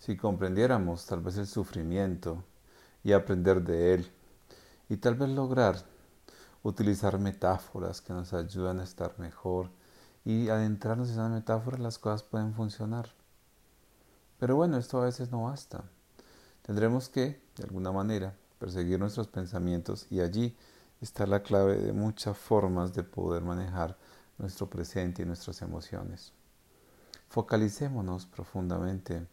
Si comprendiéramos tal vez el sufrimiento y aprender de él, y tal vez lograr utilizar metáforas que nos ayudan a estar mejor y adentrarnos en esas metáforas, las cosas pueden funcionar. Pero bueno, esto a veces no basta. Tendremos que, de alguna manera, perseguir nuestros pensamientos y allí está la clave de muchas formas de poder manejar nuestro presente y nuestras emociones. Focalicémonos profundamente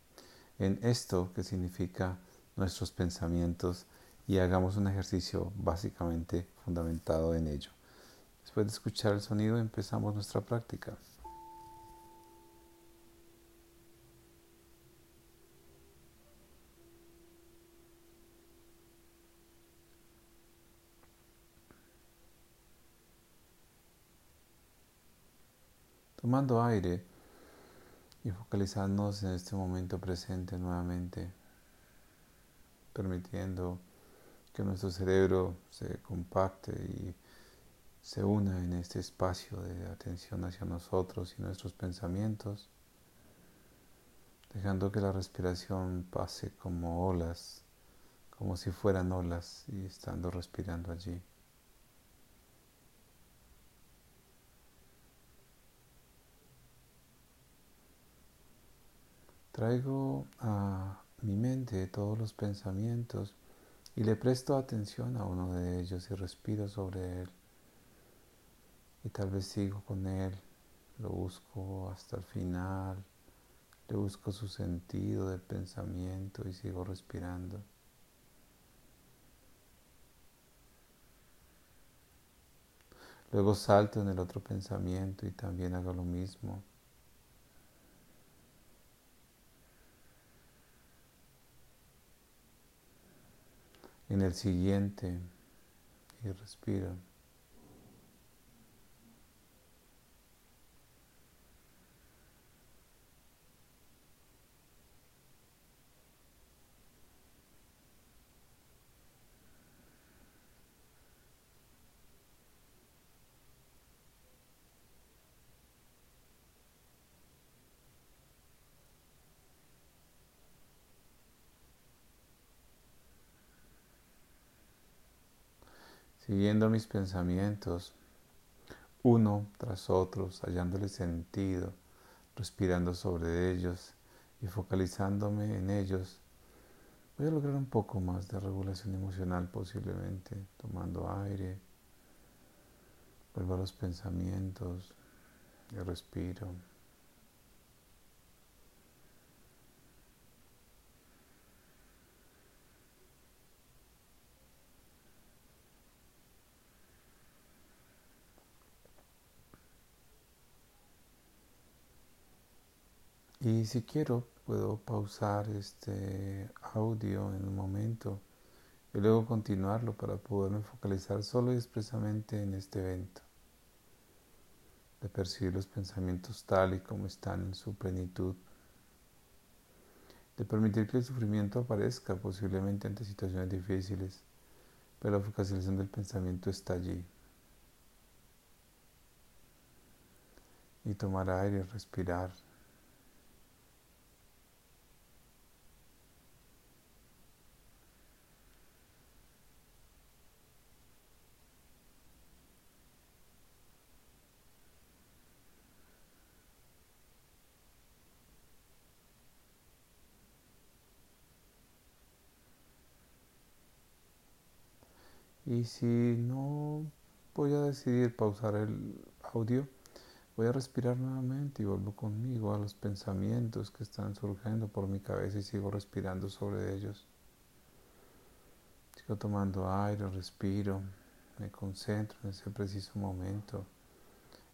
en esto que significa nuestros pensamientos y hagamos un ejercicio básicamente fundamentado en ello. Después de escuchar el sonido empezamos nuestra práctica. tomando aire y focalizándonos en este momento presente nuevamente, permitiendo que nuestro cerebro se compacte y se una en este espacio de atención hacia nosotros y nuestros pensamientos, dejando que la respiración pase como olas, como si fueran olas y estando respirando allí. Traigo a mi mente todos los pensamientos y le presto atención a uno de ellos y respiro sobre él. Y tal vez sigo con él, lo busco hasta el final, le busco su sentido de pensamiento y sigo respirando. Luego salto en el otro pensamiento y también hago lo mismo. En el siguiente y respira. Siguiendo mis pensamientos, uno tras otro, hallándole sentido, respirando sobre ellos y focalizándome en ellos, voy a lograr un poco más de regulación emocional posiblemente, tomando aire, vuelvo a los pensamientos y respiro. Y si quiero, puedo pausar este audio en un momento y luego continuarlo para poderme focalizar solo y expresamente en este evento, de percibir los pensamientos tal y como están en su plenitud, de permitir que el sufrimiento aparezca posiblemente ante situaciones difíciles, pero la focalización del pensamiento está allí. Y tomar aire, respirar. Y si no voy a decidir pausar el audio, voy a respirar nuevamente y vuelvo conmigo a los pensamientos que están surgiendo por mi cabeza y sigo respirando sobre ellos. Sigo tomando aire, respiro, me concentro en ese preciso momento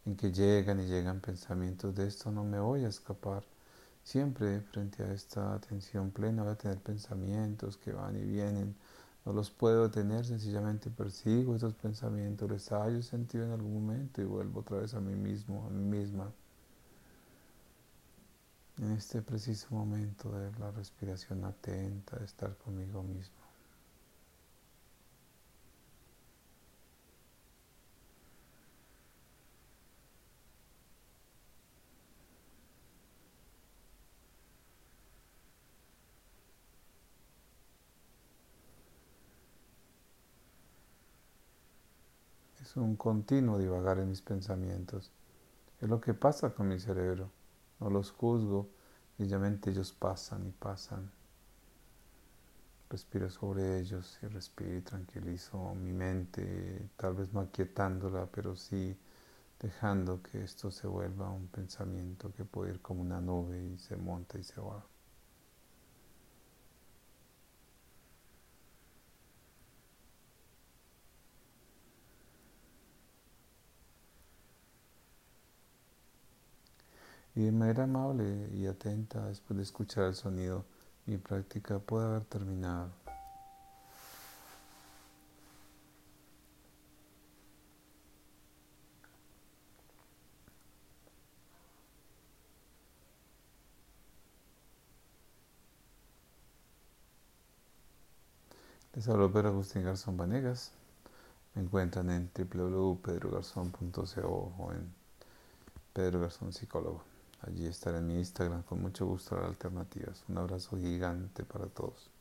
en que llegan y llegan pensamientos de esto, no me voy a escapar. Siempre frente a esta atención plena voy a tener pensamientos que van y vienen no los puedo detener, sencillamente persigo esos pensamientos, les hallo sentido en algún momento y vuelvo otra vez a mí mismo, a mí misma. En este preciso momento de la respiración atenta, de estar conmigo mismo. Es un continuo divagar en mis pensamientos. Es lo que pasa con mi cerebro. No los juzgo, sencillamente ellos pasan y pasan. Respiro sobre ellos y respiro y tranquilizo mi mente, tal vez no aquietándola, pero sí dejando que esto se vuelva un pensamiento que puede ir como una nube y se monta y se va. Y de manera amable y atenta, después de escuchar el sonido, mi práctica puede haber terminado. Les hablo Pedro Agustín Garzón Vanegas. Me encuentran en www.pedrogarzón.co o en Pedro Garzón Psicólogo. Allí estaré en mi Instagram con mucho gusto las alternativas. Un abrazo gigante para todos.